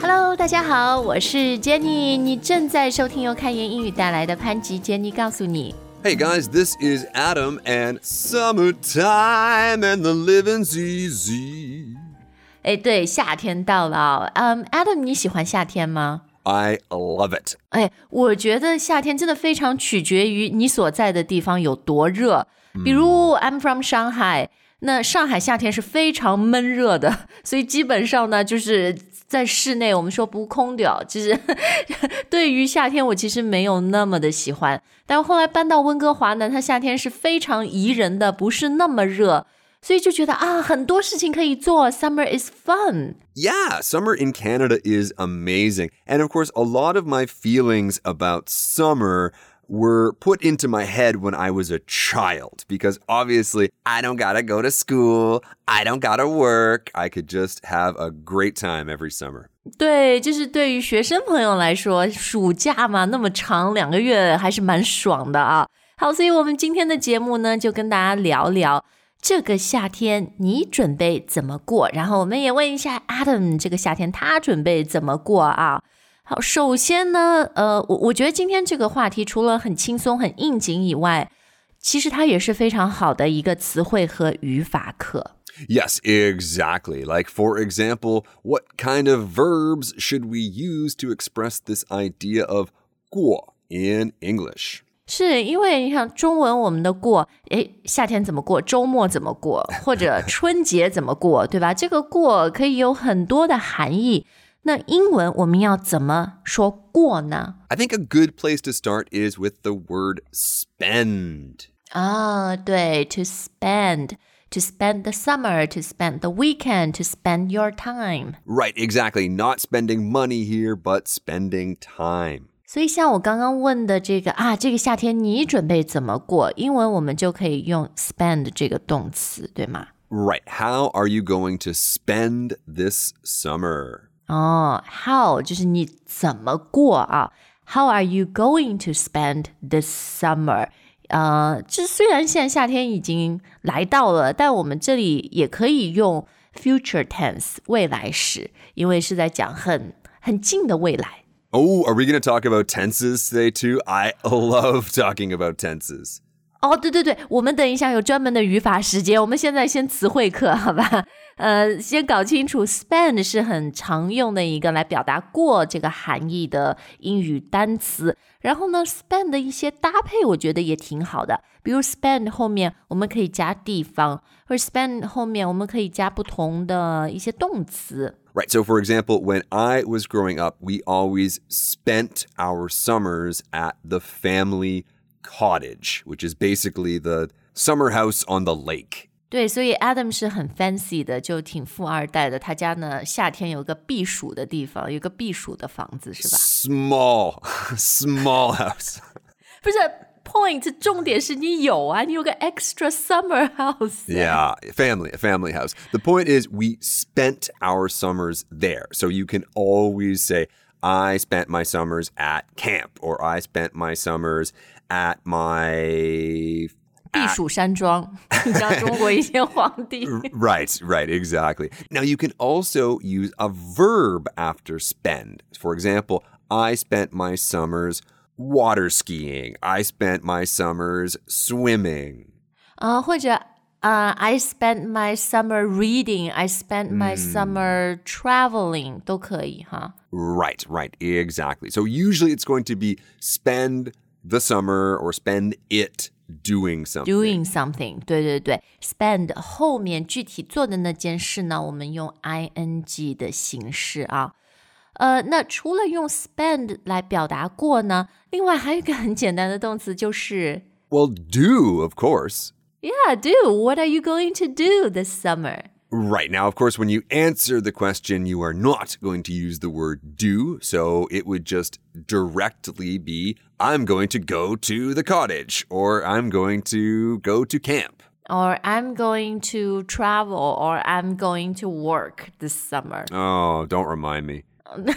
Hello，大家好，我是 Jenny，你正在收听由开言英语带来的潘吉 Jenny 告诉你。 Hey guys, this is Adam and summertime and the living's easy. 哎，对，夏天到了啊。嗯、a d a m 你喜欢夏天吗？ I love it. 哎，我觉得夏天真的非常取决于你所在的地方有多热。比如 I'm from Shanghai，那上海夏天是非常闷热的，所以基本上呢，就是 在室内，我们说不空调，就是对于夏天我其实没有那么的喜欢。但后来搬到温哥华呢，它夏天是非常宜人的，不是那么热。所以就觉得啊，很多事情可以做，Summer is fun。 Yeah, summer in Canada is amazing. And of course, a lot of my feelings about summer were put into my head when I was a child because obviously I don't gotta go to school, I don't gotta work, I could just have a great time every summer. 对，就是对于学生朋友来说，暑假嘛那么长，两个月还是蛮爽的啊。好，所以我们今天的节目呢，就跟大家聊聊这个夏天你准备怎么过，然后我们也问一下 Adam 这个夏天他准备怎么过啊。 好，首先呢，呃，我我觉得今天这个话题除了很轻松、很应景以外，其实它也是非常好的一个词汇和语法课。 Yes, exactly. Like, for example, what kind of verbs should we use to express this idea of 过 in English? 是因为你看中文我们的过，诶，夏天怎么过，周末怎么过，或者春节怎么过，对吧？这个过可以有很多的含义。 那英文我们要怎么说过呢？ I think a good place to start is with the word spend. 啊，对，to spend。To spend the summer, to spend the weekend, to spend your time. Right, exactly. Not spending money here, but spending time. 所以像我刚刚问的这个啊，这个夏天你准备怎么过？英文我们就可以用 spend 这个动词，对吗？ Right. How are you going to spend this summer? 哦，how 就是你怎么过啊？How are you going to spend this summer？呃，这虽然现在夏天已经来到了，但我们这里也可以用 future tense 未来时，因为是在讲很很近的未来。 Oh, are we going to talk about tenses today too? I love talking about tenses. 哦，对对对，我们等一下有专门的语法时间，我们现在先词汇课，好吧？ 呃，先搞清楚 spend 是很常用的一个来表达过这个含义的英语单词。然后呢，spend 的一些搭配，我觉得也挺好的。比如 spend 后面我们可以加地方，或者 spend 后面我们可以加不同的一些动词。 Right. So, for example, when I was growing up, we always spent our summers at the family cottage, which is basically the summer house on the lake. 对，所以 Adam 是很 fancy 的，就挺富二代的。他家呢，夏天有个避暑的地方，有个避暑的房子，是吧？ Small, small house. 不是 point，重点是你有啊，你有个 extra summer house。 Yeah, family, a family house. The point is, we spent our summers there. So you can always say, I spent my summers at camp, or I spent my summers at my 避暑山庄，你像中国一些皇帝。 Right, right, exactly. Now you can also use a verb after spend. For example, I spent my summers water skiing. I spent my summers swimming. 啊、或者啊、i spent my summer reading, I spent my summer traveling 都可以哈。 Right, right, exactly. So usually it's going to be spend the summer or spend it doing something. Doing something，对对对，spend 后面具体做的那件事呢，我们用 ing 的形式啊。呃，那除了用 spend 来表达过呢，另外还有一个很简单的动词就是 Well, do, of course. Yeah, do. What are you going to do this summer? Right. Now, of course, when you answer the question, you are not going to use the word do. So it would just directly be I'm going to go to the cottage or I'm going to go to camp. Or I'm going to travel or I'm going to work this summer. Oh, don't remind me.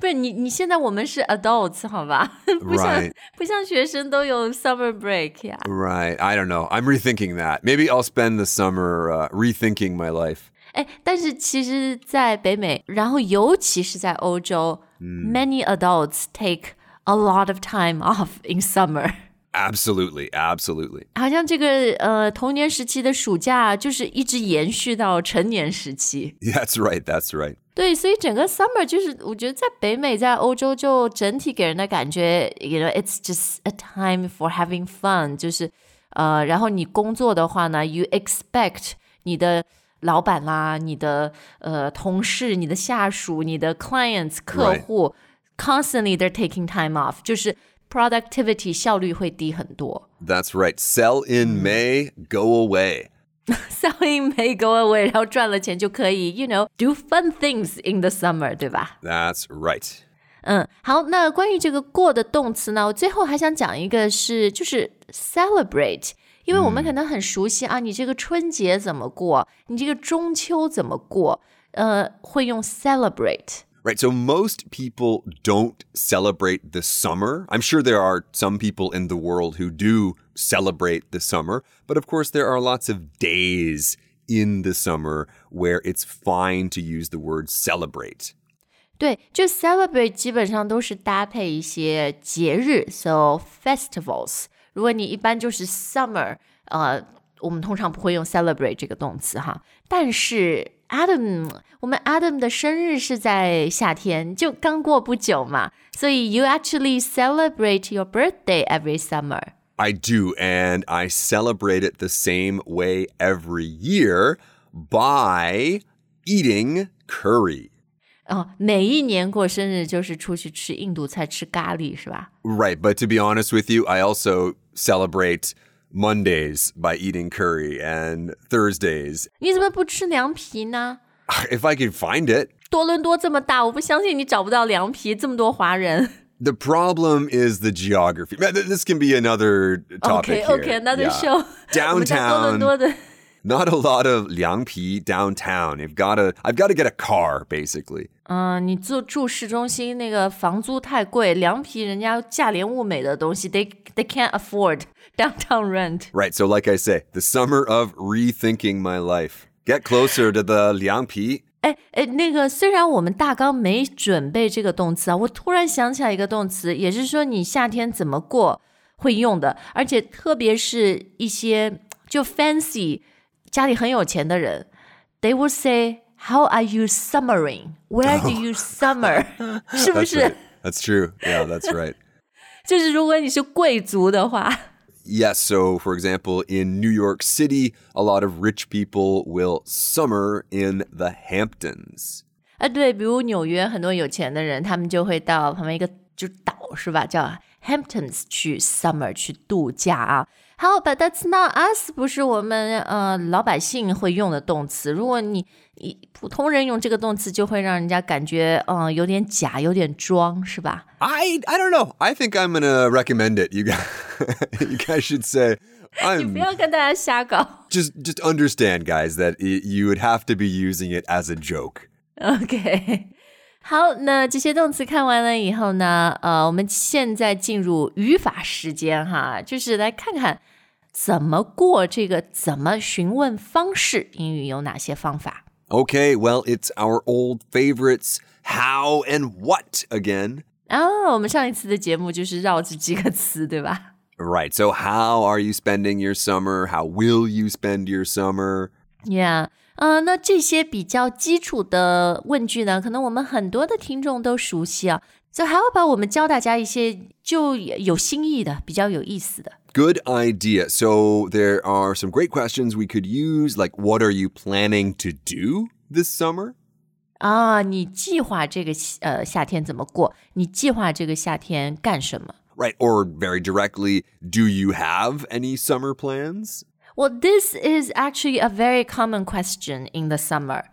不是你，你现在我们是 adults 好吧？不像 Right. 不像学生都有 summer break 呀。 Right. I don't know. I'm rethinking that. Maybe I'll spend the summer uh, rethinking my life. 哎，但是其实，在北美，然后尤其是在欧洲、m a n y adults take a lot of time off in summer。 Absolutely, absolutely. 好像这个呃童年时期的暑假就是一直延续到成年时期。 That's right, that's right. 对，所以整个 summer 就是我觉得在北美、在欧洲就整体给人的感觉，you know it's just a time for having fun，就是呃，然后你工作的话呢，you expect 你的老板啦、你的呃同事、你的下属、你的 clients 客户 constantly they're taking time off，就是 productivity 效率会低很多。 That's right. Sell in May, go away. Selling may go away，然后赚了钱就可以，you know do fun things in the summer，对吧？ That's right. 嗯，好，那关于这个过的动词呢，我最后还想讲一个是，就是 celebrate，因为我们可能很熟悉、啊，你这个春节怎么过，你这个中秋怎么过，呃，会用 celebrate。 Right. So most people don't celebrate the summer. I'm sure there are some people in the world who do celebrate the summer, but of course there are lots of days in the summer where it's fine to use the word celebrate. 对，就 celebrate 基本上都是搭配一些节日，so festivals。如果你一般就是 summer，呃，我们通常不会用 celebrate 这个动词哈。但是 Adam，我们 Adam 的生日是在夏天，就刚过不久嘛，所以 you actually celebrate your birthday every summer。 I do, and I celebrate it the same way every year by eating curry. 哦，每一年过生日就是出去吃印度菜，吃咖喱是吧？ Right, but to be honest with you, I also celebrate Mondays by eating curry and Thursdays. 你怎么不吃凉皮呢？ If I could find it. 多伦多这么大，我不相信你找不到凉皮，这么多华人。 The problem is the geography. Th- This can be another topic Okay, here. okay, another Yeah. show. 我们在多伦 Downtown, 多的 not a lot of liangpi downtown. You've got to. I've got to get a car, basically. 嗯，你住住市中心那个房租太贵，凉皮人家价廉物美的东西，they they can't afford downtown rent。 Right. So, like I say, the summer of rethinking my life. Get closer to the liangpi. 哎哎，那个虽然我们大纲没准备这个动词啊，我突然想起来一个动词，也是说你夏天怎么过会用的，而且特别是一些就 fancy 家里很有钱的人，they will say How are you summering? Where do you summer？、是不 That's 是 right.？That's true. Yeah, that's right. 就是如果你是贵族的话。 Yes, so for example, in New York City, a lot of rich people will summer in the Hamptons. 啊，对，比如纽约很多有钱的人，他们就会到旁边一个就岛是吧，叫 Hamptons 去 summer 去度假啊。 好，but that's not us，不是我们呃老百姓会用的动词。如果你你普通人用这个动词，就会让人家感觉嗯、呃有点假，有点装，是吧？ I I don't know. I think I'm gonna recommend it. You guys, you guys should say 你不 I'm 要跟大家瞎搞。 just just understand, guys, that y- you would have to be using it as a joke. OK， 好，那这些动词看完了以后呢，呃，我们现在进入语法时间哈，就是来看看怎么过这个怎么询问方式，英语有哪些方法？ Okay, well, it's our old favorites, how and what again. 啊，我们上一次的节目就是绕这几个词，对吧？ Right. So, how are you spending your summer? How will you spend your summer? Yeah， 呃，那这些比较基础的问句呢，可能我们很多的听众都熟悉啊。So how about 我们教大家一些就有新意的、比较有意思的？ Good idea. So, there are some great questions we could use, like what are you planning to do this summer? 啊，你计划这个呃夏天怎么过？你计划这个夏天干什么 Right. Or very directly, do you have any summer plans? ？Well, this is actually a very common question in the summer.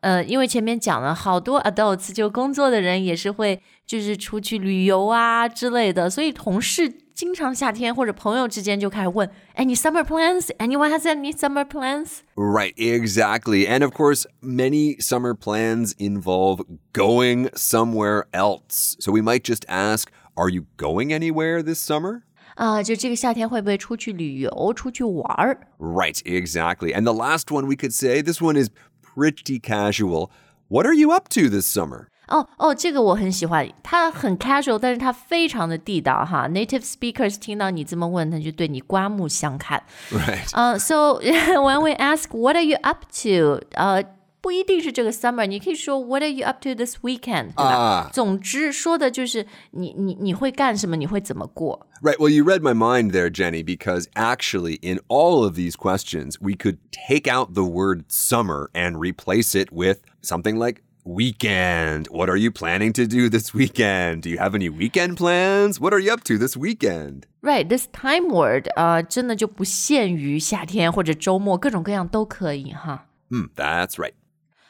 呃，因为前面讲了好多 adults 就工作的人也是会就是出去旅游啊之类的，所以同事经常夏天或者朋友之间就开始问，Any summer plans? Anyone has any summer plans? Right, exactly. And of course, many summer plans involve going somewhere else. So we might just ask, are you going anywhere this summer? 啊、就这个夏天会不会出去旅游、出去玩儿？ Right, exactly. And the last one we could say, this one is pretty casual. What are you up to this summer? 哦哦，这个我很喜欢，它很 casual，但是它非常的地道哈。Native speakers 听到你这么问，他就对你刮目相看。 Right. 呃、s o when we ask what are you up to，呃、 不一定是这个 summer，你可以说 What are you up to this weekend，对吧？啊总之说的就是你你你会干什么，你会怎么过。 Right. Well, you read my mind there, Jenny, because actually, in all of these questions, we could take out the word summer and replace it with something like weekend. What are you planning to do this weekend? Do you have any weekend plans? What are you up to this weekend? Right, this time word，呃，真的就不限于夏天或者周末，各种各样都可以哈。 Hmm, that's right.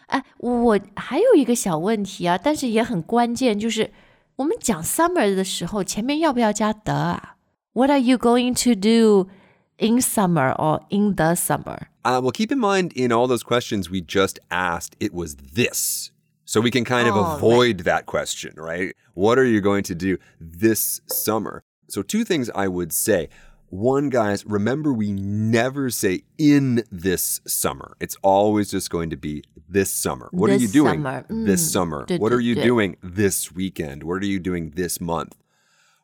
哎，我还有一个小问题啊，但是也很关键，就是我们讲 summer 的时候，前面要不要加的啊？What are you going to do in summer or in the summer？ Uh, well, keep in mind, in all those questions we just asked, it was this. So we can kind of Oh, right. avoid that question, right? What are you going to do this summer? So, two things I would say. One, guys, remember we never say in this summer. It's always just going to be this summer. What are This you doing summer. this Mm, summer? du- What du- are you du. doing this weekend? What are you doing this month?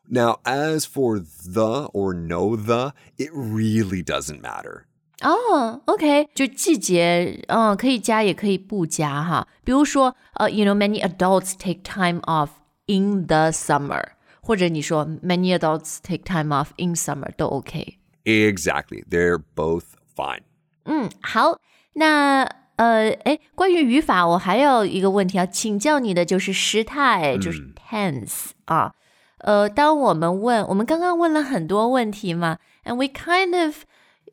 Now, as for the or no the, it really doesn't matter. 哦、o k 就季节，嗯，可以加也可以不加哈。比如说，呃，you know many adults take time off in the summer， 或者你说 many adults take time off in summer 都 OK。 Exactly. They're both fine. 嗯，好，那呃，哎，关于语法，我还有一个问题要请教你的，就是时态，就是 tense 啊。呃，当我们问，我们刚刚问了很多问题嘛，and we kind of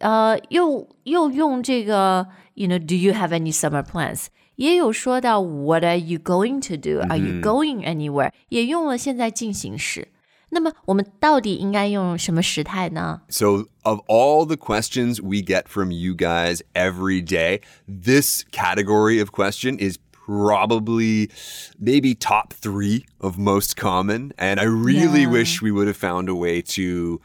呃，又又用这个，you know，do you have any summer plans？ 也有说到 What are you going to do？Are you going anywhere？、也用了现在进行时。那么我们到底应该用什么时态呢？ So, of all the questions we get from you guys every day, this category of question is probably maybe top three of most common. And I really Yeah. wish we would have found a way to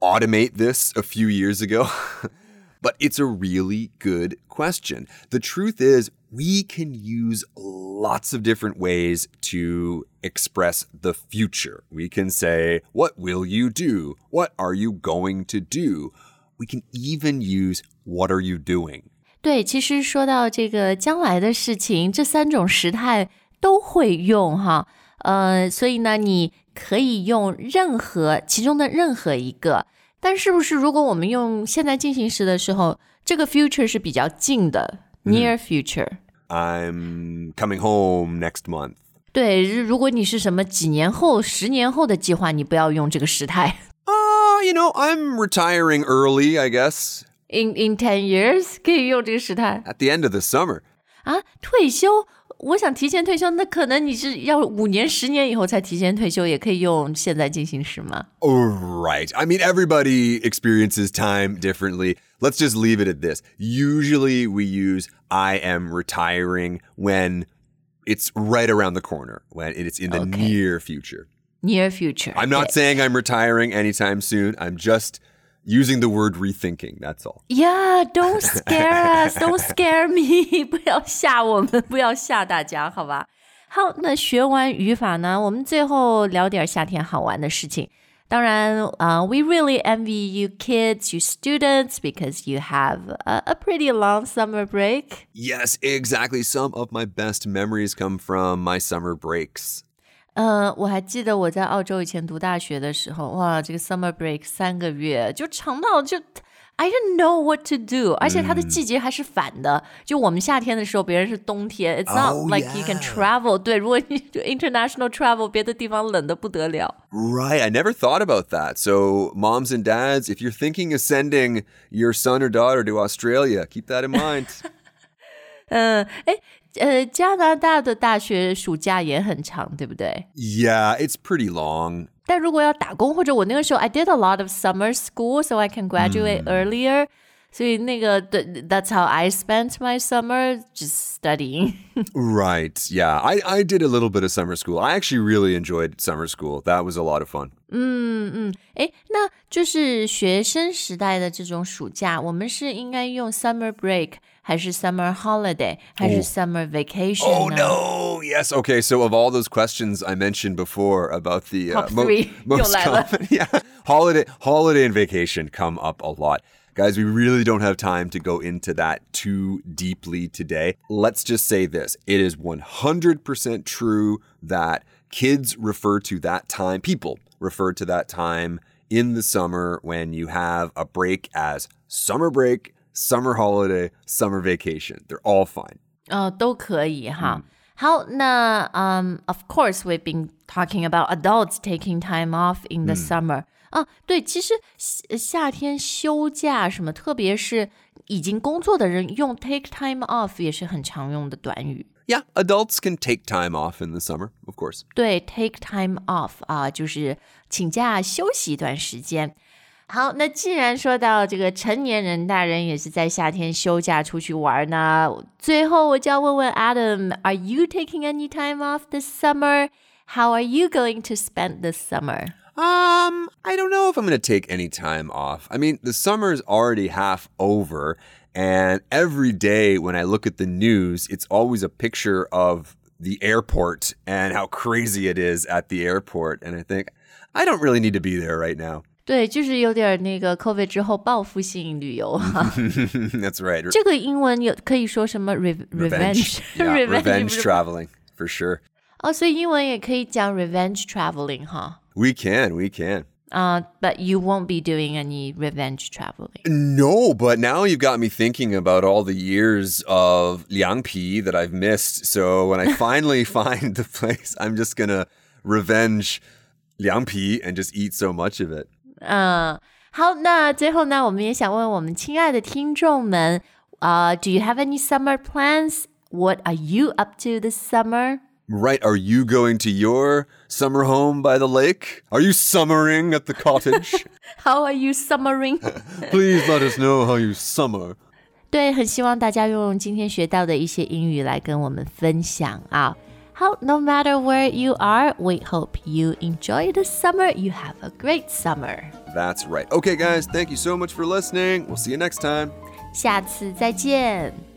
automate this a few years ago. But it's a really good question. The truth is, we can use lots of different ways to express the future. We can say, What will you do? What are you going to do? We can even use, What are you doing? 对，其实说到这个将来的事情，这三种时态都会用哈。呃，所以呢，你可以用任何其中的任何一个。 但是不是如果我们用现在进行时的时候，这个 future 是比较近的、near future。 I'm coming home next month. 对，如果你是什么几年后、十年后的计划，你不要用这个时态。 Ah, you know, I'm retiring early, I guess, In in ten years 可以用这个时态 at the end of the summer. 啊，退休。我想提前退休，那可能你是要五年、十年以后才提前退休，也可以用现在进行时吗？ Right. I mean, everybody experiences time differently. Let's just leave it at this. Usually we use I am retiring when it's right around the corner, when it's in the Okay. near future. Near future. I'm not saying I'm retiring anytime soon. I'm just using the word rethinking. That's all. Yeah, don't scare us, don't scare me，不要吓我们，不要吓大家，好吧？好，那学完语法呢，我们最后聊点夏天好玩的事情。当然，呃、w e really envy you kids, you students, because you have a, a pretty long summer break. Yes, exactly. Some of my best memories come from my summer breaks. 呃，我还记得我在澳洲以前读大学的时候，哇，这个 summer break 三个月就长到就 I didn't know what to do，而且它的季节还是反的，就我们夏天的时候，别人是冬天，It's not Oh, like you can yeah. travel。对，如果你就 international travel，别的地方冷的不得了。 Right. I never thought about that. So, moms and dads, if you're thinking of sending your son or daughter to Australia, keep that in mind. 嗯，哎， 呃，加拿大的大学暑假也很长，对不对？ yeah, it's pretty long. 但如果要打工，或者我那个时候 I did a lot of summer school, so I can graduate earlier. 所以那个对，That's how I spent my summer just studying. Right. Yeah. I, I did a little bit of summer school. I actually really enjoyed summer school. That was a lot of fun. 嗯嗯，诶，那就是学生时代的这种暑假，我们是应该用 summer break 还是 summer holiday 还是 summer vacation Oh 呢 no! Yes. Okay. So of all those questions I mentioned before about the uh, Top three. most 又来了。 common, yeah, holiday, holiday and vacation come up a lot. Guys, we really don't have time to go into that too deeply today. Let's just say this: it is 100% true that kids refer to that time, people refer to that time in the summer when you have a break as summer break, summer holiday, summer vacation. They're all fine. 哦，都可以哈。好，那嗯、um,，of course we've been talking about adults taking time off in the summer、啊，对，其实夏夏天休假什么，特别是 已经工作的人用 take time off 也是很常用的短语。 Yeah, adults can take time off in the summer, of course. 对，take time off 啊，就是请假休息一段时间。好，那既然说到这个成年人、大人也是在夏天休假出去玩呢，最后我就要问问 Adam，Are you taking any time off this summer? How are you going to spend this summer? Um, I don't know if I'm going to take any time off. I mean, the summer's already half over, and every day when I look at the news, it's always a picture of the airport and how crazy it is at the airport. And I think, I don't really need to be there right now. 对，就是有点那个 COVID 之后报复性旅游哈。 That's right. 这个英文有可以说什么 re revenge Yeah, revenge 不是 traveling, for sure. 哦，所以英文也可以讲 revenge traveling 哈。 We can, we can. Uh, but you won't be doing any revenge traveling. No, but now you've got me thinking about all the years of Liangpi that I've missed. So when I finally find the place, I'm just gonna revenge Liangpi and just eat so much of it. 嗯，好，那最后呢，我们也想问我们亲爱的听众们，啊、d o you have any summer plans? What are you up to this summer? Right? Are you going to your summer home by the lake? Are you summering at the cottage? How are you summering? Please let us know how you summer. 对，很希望大家用今天学到的一些英语来跟我们分享啊。好，No matter where you are, we hope you enjoy the summer. You have a great summer. That's right. Okay, guys, thank you so much for listening. We'll see you next time. 下次再见。